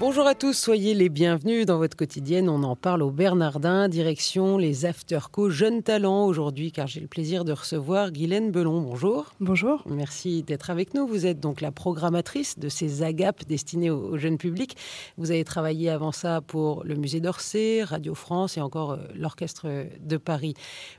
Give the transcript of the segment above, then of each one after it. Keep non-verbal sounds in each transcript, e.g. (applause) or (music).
Bonjour à tous, soyez les bienvenus dans votre quotidienne. On en parle au Bernardin, direction les Afterco Jeunes Talents aujourd'hui, car j'ai le plaisir de recevoir Guylaine Belon. Bonjour. Bonjour. Merci d'être avec nous. Vous êtes donc la programmatrice de ces agapes destinées au, jeune public. Vous avez travaillé avant ça pour le Musée d'Orsay, Radio France et encore euh, l'Orchestre de Paris.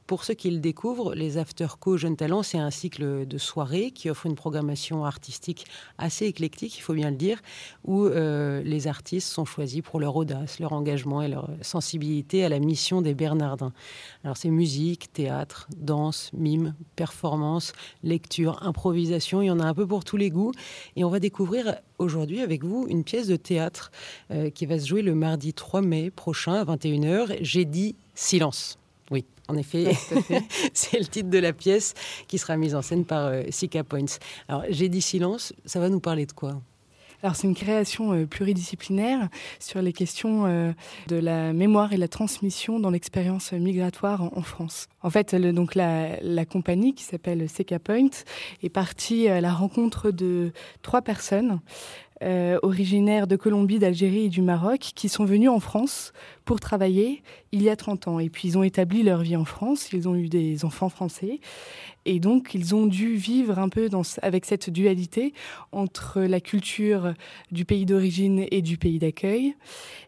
Pour ceux qui le découvrent, les Afterco Jeunes Talents, c'est un cycle de soirées qui offre une programmation artistique assez éclectique, il faut bien le dire, où euh, les artistes sont choisis pour leur audace, leur engagement et leur sensibilité à la mission des Bernardins. Alors c'est musique, théâtre, danse, mime, performance, lecture, improvisation, il y en a un peu pour tous les goûts. Et on va découvrir aujourd'hui avec vous une pièce de théâtre euh, qui va se jouer le mardi 3 mai prochain à 21h. J'ai dit silence. Oui, en effet, (laughs) c'est le titre de la pièce qui sera mise en scène par euh, Sika Points. Alors, j'ai dit silence, ça va nous parler de quoi? Alors c'est une création euh, pluridisciplinaire sur les questions euh, de la mémoire et la transmission dans l'expérience migratoire en, France. En fait, donc la, la, compagnie qui s'appelle Seca Point est partie à la rencontre de trois personnes euh, originaires de Colombie, d'Algérie et du Maroc, qui sont venus en France pour travailler il y a 30 ans. Et puis ils ont établi leur vie en France, ils ont eu des enfants français, et donc ils ont dû vivre un peu avec cette dualité entre la culture du pays d'origine et du pays d'accueil.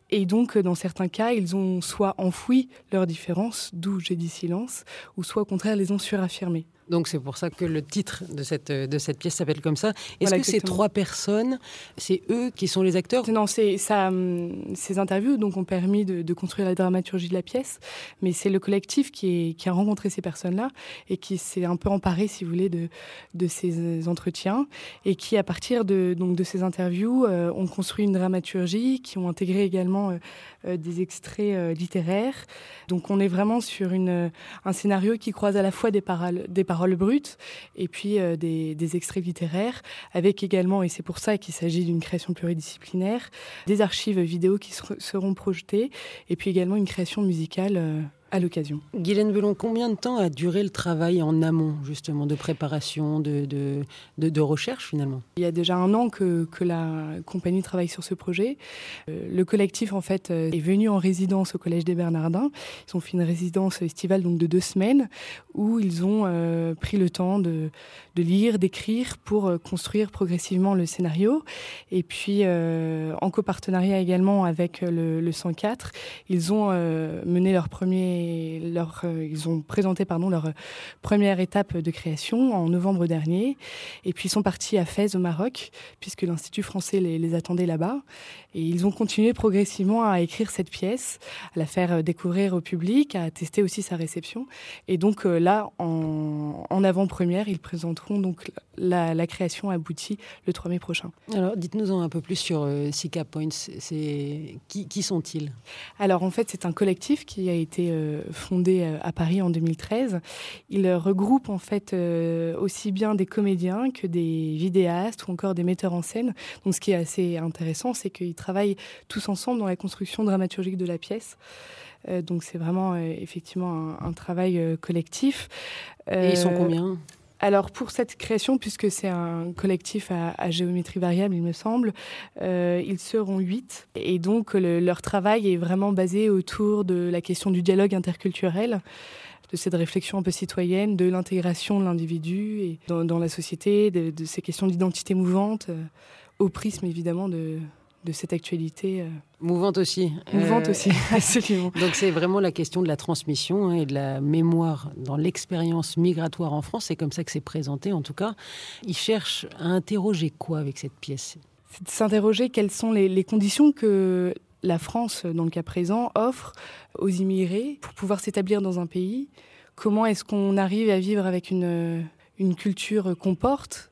Et donc, dans certains cas, ils ont soit enfoui leurs différences, d'où j'ai dit silence, ou soit au contraire les ont suraffirmées. Donc c'est pour ça que le titre de cette, de cette pièce s'appelle comme ça. Est-ce que ces trois personnes, c'est eux qui sont les acteurs? Non, c'est ça. Hum, ces interviews donc ont permis de, construire la dramaturgie de la pièce, mais c'est le collectif qui, est, qui a rencontré ces personnes-là et qui s'est un peu emparé, si vous voulez, de, de ces entretiens et qui, à partir de donc de ces interviews, euh, ont construit une dramaturgie, qui ont intégré également euh, euh, des extraits littéraires. Donc on est vraiment sur une, un scénario qui croise à la fois des paroles, des paroles paroles brutes et puis euh, des, des, extraits littéraires, avec également, et c'est pour ça qu'il s'agit d'une création pluridisciplinaire, des archives vidéo qui seront projetées, et puis également une création musicale. À l'occasion. Guylaine Belon, combien de temps a duré le travail en amont, justement, de préparation, de, de, de, recherche, finalement? Il y a déjà un an que, que, la compagnie travaille sur ce projet. Euh, le collectif, en fait, euh, est venu en résidence au Collège des Bernardins. Ils ont fait une résidence estivale donc, de deux semaines où ils ont euh, pris le temps de, de lire, d'écrire pour construire progressivement le scénario. Et puis, en copartenariat également avec le, le 104, ils ont mené leur premier leur, euh, ils ont présenté pardon, leur première étape de création en novembre dernier. Et puis ils sont partis à Fès au Maroc, puisque l'Institut français les attendait là-bas. Et ils ont continué progressivement à écrire cette pièce, à la faire euh, découvrir au public, à tester aussi sa réception. Et donc euh, là, en, en avant-première, ils présenteront donc la, la, création aboutie le 3 mai prochain. Alors dites-nous un peu plus sur euh, Sika Points. C'est qui, qui sont-ils? Alors en fait, c'est un collectif qui a été euh, fondé à Paris en 2013. Il regroupe en fait aussi bien des comédiens que des vidéastes ou encore des metteurs en scène. Donc ce qui est assez intéressant, c'est qu'ils travaillent tous ensemble dans la construction dramaturgique de la pièce. Euh, donc c'est vraiment euh, effectivement un, travail euh, collectif. Et ils sont combien? alors pour cette création, puisque c'est un collectif à, géométrie variable, il me semble, ils seront huit. Et donc leur travail est vraiment basé autour de la question du dialogue interculturel de cette réflexion un peu citoyenne, de l'intégration de l'individu et dans, la société, de, de, ces questions d'identité mouvante, au prisme évidemment de, de cette actualité. Euh, mouvante aussi. Mouvante euh, aussi, (laughs) absolument. (laughs) Donc c'est vraiment la question de la transmission hein, et de la mémoire dans l'expérience migratoire en France. C'est comme ça que c'est présenté en tout cas. Il cherche à interroger quoi avec cette pièce? C'est de s'interroger quelles sont les, conditions que la France, dans le cas présent, offre aux immigrés pour pouvoir s'établir dans un pays. Comment est-ce qu'on arrive à vivre avec une, une culture qu'on porte?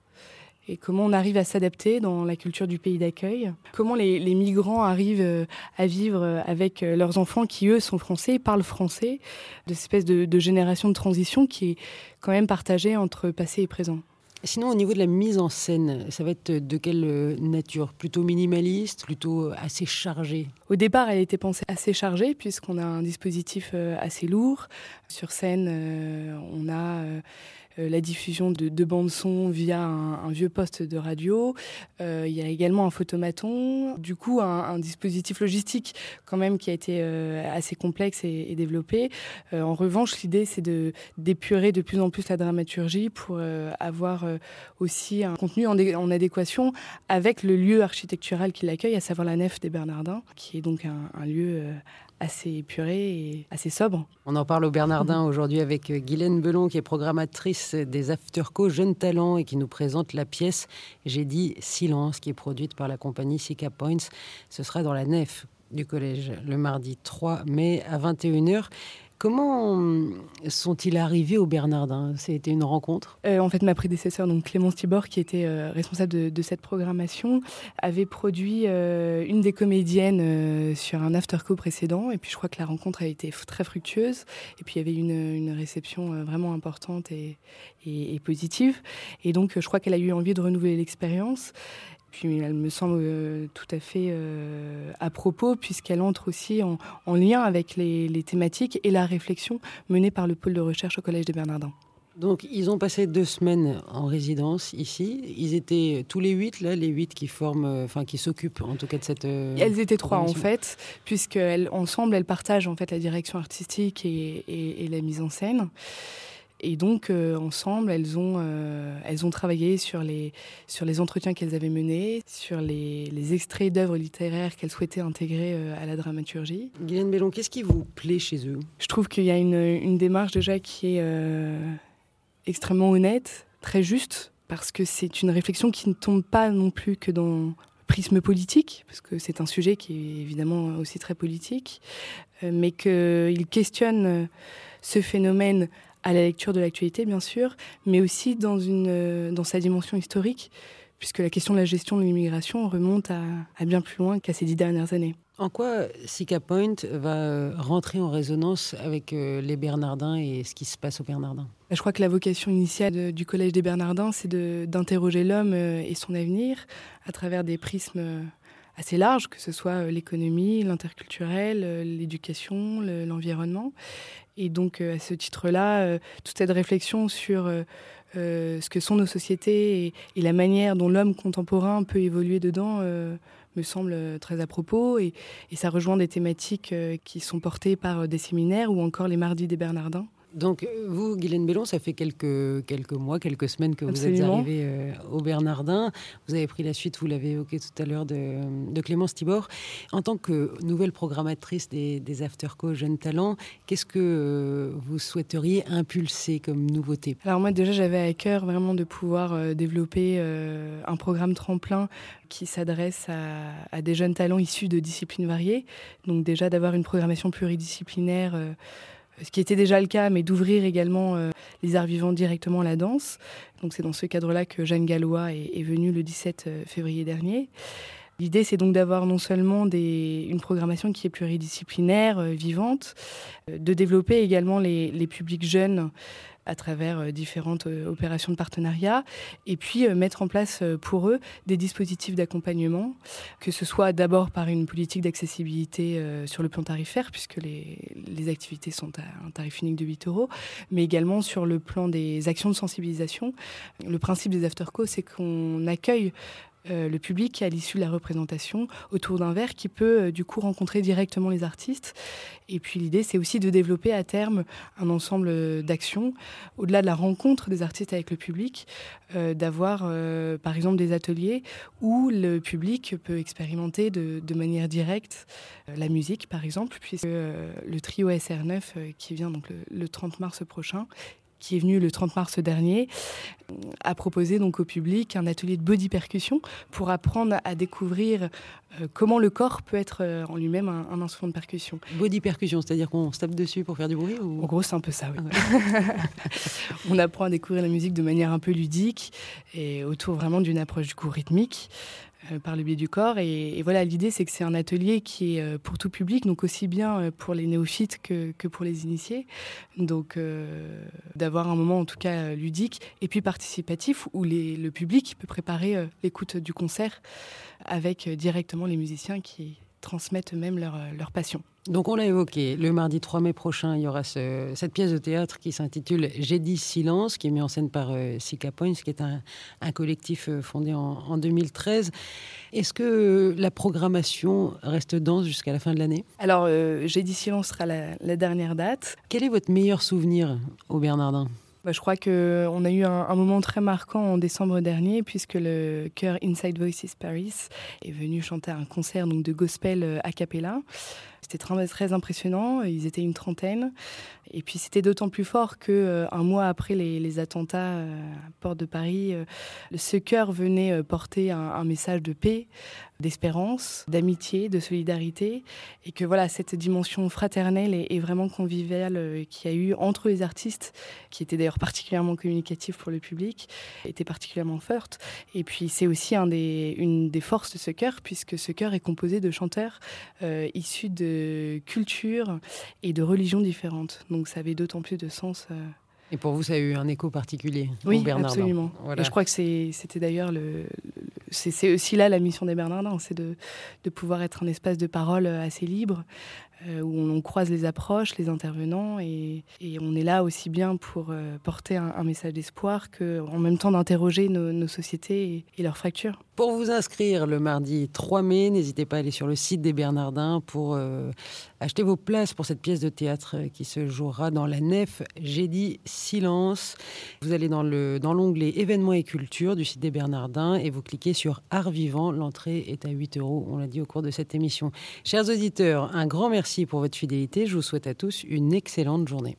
Et comment on arrive à s'adapter dans la culture du pays d'accueil, comment les, migrants arrivent euh, à vivre euh, avec euh, leurs enfants qui, eux, sont français, parlent français, de cette espèce de, génération de transition qui est quand même partagée entre passé et présent. Sinon, au niveau de la mise en scène, ça va être de quelle nature? Plutôt minimaliste, plutôt assez chargé? Au départ, elle était pensée assez chargée, puisqu'on a un dispositif assez lourd. Sur scène, on a la diffusion de, de bandes son via un, vieux poste de radio. Euh, il y a également un photomaton. Du coup, un, dispositif logistique quand même qui a été euh, assez complexe et, développé. en revanche, l'idée, c'est de d'épurer de plus en plus la dramaturgie pour avoir aussi un contenu en, adéquation avec le lieu architectural qui l'accueille, à savoir la nef des Bernardins, qui est donc un lieu assez épuré et assez sobre. On en parle au Bernardin aujourd'hui avec euh, Guylaine Belon, qui est programmatrice des Afterco Jeunes Talents et qui nous présente la pièce J'ai dit Silence, qui est produite par la compagnie Sika Points. Ce sera dans la nef du collège le mardi 3 mai à 21h. Comment hum, sont-ils arrivés au Bernardin? C'était une rencontre? Euh, En fait, ma prédécesseur, donc Clémence Tibor, qui était euh, responsable de, cette programmation, avait produit euh, une des comédiennes sur un afterco précédent. Et puis, je crois que la rencontre a été très fructueuse. Et puis, il y avait une, réception vraiment importante et, et, positive. Et donc, je crois qu'elle a eu envie de renouveler l'expérience. Puis elle me semble euh, tout à fait euh, à propos, puisqu'elle entre aussi en, lien avec les, thématiques et la réflexion menée par le pôle de recherche au Collège des Bernardins. Donc, ils ont passé deux semaines en résidence ici. Ils étaient tous les huit, là, les huit qui forment, euh, enfin, qui s'occupent en tout cas de cette. elles étaient trois, en fait, puisqu'ensemble, elles, elles partagent en fait la direction artistique et la mise en scène. Et donc, euh, ensemble, elles ont, euh, elles ont travaillé sur les, sur les entretiens qu'elles avaient menés, sur les, les extraits d'œuvres littéraires qu'elles souhaitaient intégrer euh, à la dramaturgie. Guylaine Bellon, qu'est-ce qui vous plaît chez eux? Je trouve qu'il y a une, une, démarche déjà qui est extrêmement honnête, très juste, parce que c'est une réflexion qui ne tombe pas non plus que dans le prisme politique, parce que c'est un sujet qui est évidemment aussi très politique, mais qu'il questionne ce phénomène à la lecture de l'actualité, bien sûr, mais aussi dans, une, euh, dans sa dimension historique, puisque la question de la gestion de l'immigration remonte à, bien plus loin qu'à ces dix dernières années. En quoi Sika Point va euh, rentrer en résonance avec euh, les Bernardins et ce qui se passe aux Bernardins? Bah, Je crois que la vocation initiale du Collège des Bernardins, c'est d'interroger l'homme et son avenir à travers des prismes assez larges, que ce soit l'économie, l'interculturel, l'éducation, l'environnement. Et donc, euh, à ce titre-là, euh, toute cette réflexion sur euh, ce que sont nos sociétés et, la manière dont l'homme contemporain peut évoluer dedans me semble très à propos. Et, et ça rejoint des thématiques qui sont portées par des séminaires ou encore les mardis des Bernardins. Donc, vous, Guylaine Bellon, ça fait quelques, quelques mois, quelques semaines que vous êtes arrivée euh, au Bernardin. Vous avez pris la suite, vous l'avez évoqué tout à l'heure, de, Clémence Tibor. En tant que nouvelle programmatrice des, des Afterco Jeunes Talents, qu'est-ce que euh, vous souhaiteriez impulser comme nouveauté? Alors, moi, déjà, j'avais à cœur vraiment de pouvoir euh, développer un programme tremplin qui s'adresse à, à, des jeunes talents issus de disciplines variées. Donc, déjà, d'avoir une programmation pluridisciplinaire ce qui était déjà le cas, mais d'ouvrir également euh, les arts vivants directement à la danse. Donc c'est dans ce cadre-là que Jeanne Gallois est, venue le 17 euh, février dernier. L'idée, c'est donc d'avoir non seulement une programmation qui est pluridisciplinaire, euh, vivante, de développer également les, publics jeunes à travers euh, différentes euh, opérations de partenariat, et puis euh, mettre en place pour eux des dispositifs d'accompagnement, que ce soit d'abord par une politique d'accessibilité sur le plan tarifaire, puisque les, activités sont à un tarif unique de 8 euros, mais également sur le plan des actions de sensibilisation. Le principe des after-co, c'est qu'on accueille euh, le public à l'issue de la représentation autour d'un verre qui peut euh, du coup rencontrer directement les artistes. Et puis l'idée, c'est aussi de développer à terme un ensemble d'actions, au-delà de la rencontre des artistes avec le public, euh, d'avoir par exemple des ateliers où le public peut expérimenter de, manière directe la musique, par exemple, puisque le trio SR9 qui vient donc le 30 mars prochain qui est venu le 30 mars dernier, a proposé donc au public un atelier de body percussion pour apprendre à découvrir euh, comment le corps peut être euh, en lui-même un, instrument de percussion. Body percussion, c'est-à-dire qu'on se tape dessus pour faire du bruit En gros, c'est un peu ça, oui. Ah (laughs) On apprend à découvrir la musique de manière un peu ludique et autour vraiment d'une approche du coup rythmique. Euh, par le biais du corps. Et, voilà, l'idée, c'est que c'est un atelier qui est euh, pour tout public, donc aussi bien euh, pour les néophytes que, pour les initiés. Donc, d'avoir un moment en tout cas ludique et puis participatif où le public peut préparer l'écoute du concert avec directement les musiciens qui transmettent eux-mêmes leur, leur passion. Donc on l'a évoqué, le mardi 3 mai prochain, il y aura cette pièce de théâtre qui s'intitule J'ai dit silence, qui est mise en scène par euh, Sika Points, qui est un, collectif euh, fondé en, 2013. Est-ce que la programmation reste dense jusqu'à la fin de l'année? Alors euh, J'ai dit silence sera la, la dernière date. Quel est votre meilleur souvenir au Bernardin? Bah, je crois qu'on a eu un, moment très marquant en décembre dernier, puisque le chœur Inside Voices Paris est venu chanter un concert de gospel euh, a cappella. C'était très, très impressionnant, ils étaient une trentaine. Et puis c'était d'autant plus fort que euh, un mois après les, attentats euh, à Porte de Paris, ce chœur venait porter un, message de paix, d'espérance, d'amitié, de solidarité, et que voilà cette dimension fraternelle et, vraiment conviviale qu'il y a eu entre les artistes, qui étaient d'ailleurs particulièrement communicatif pour le public, était particulièrement forte. Et puis c'est aussi une des forces de ce chœur, puisque ce chœur est composé de chanteurs euh, issus de cultures et de religions différentes. Donc ça avait d'autant plus de sens. Euh, et pour vous, ça a eu un écho particulier Oui, absolument. Et je crois que c'était d'ailleurs le, c'est aussi là la mission des Bernardins, c'est de, de, pouvoir être un espace de parole assez libre, euh, où on, croise les approches, les intervenants, et, on est là aussi bien pour euh, porter un, message d'espoir qu'en même temps d'interroger nos, sociétés et, leurs fractures. Pour vous inscrire le mardi 3 mai, n'hésitez pas à aller sur le site des Bernardins pour euh, acheter vos places pour cette pièce de théâtre qui se jouera dans la nef J'ai dit silence. Vous allez dans l'onglet dans événements et culture du site des Bernardins et vous cliquez sur Art vivant. L'entrée est à 8 euros, on l'a dit au cours de cette émission. Chers auditeurs, un grand merci pour votre fidélité. Je vous souhaite à tous une excellente journée.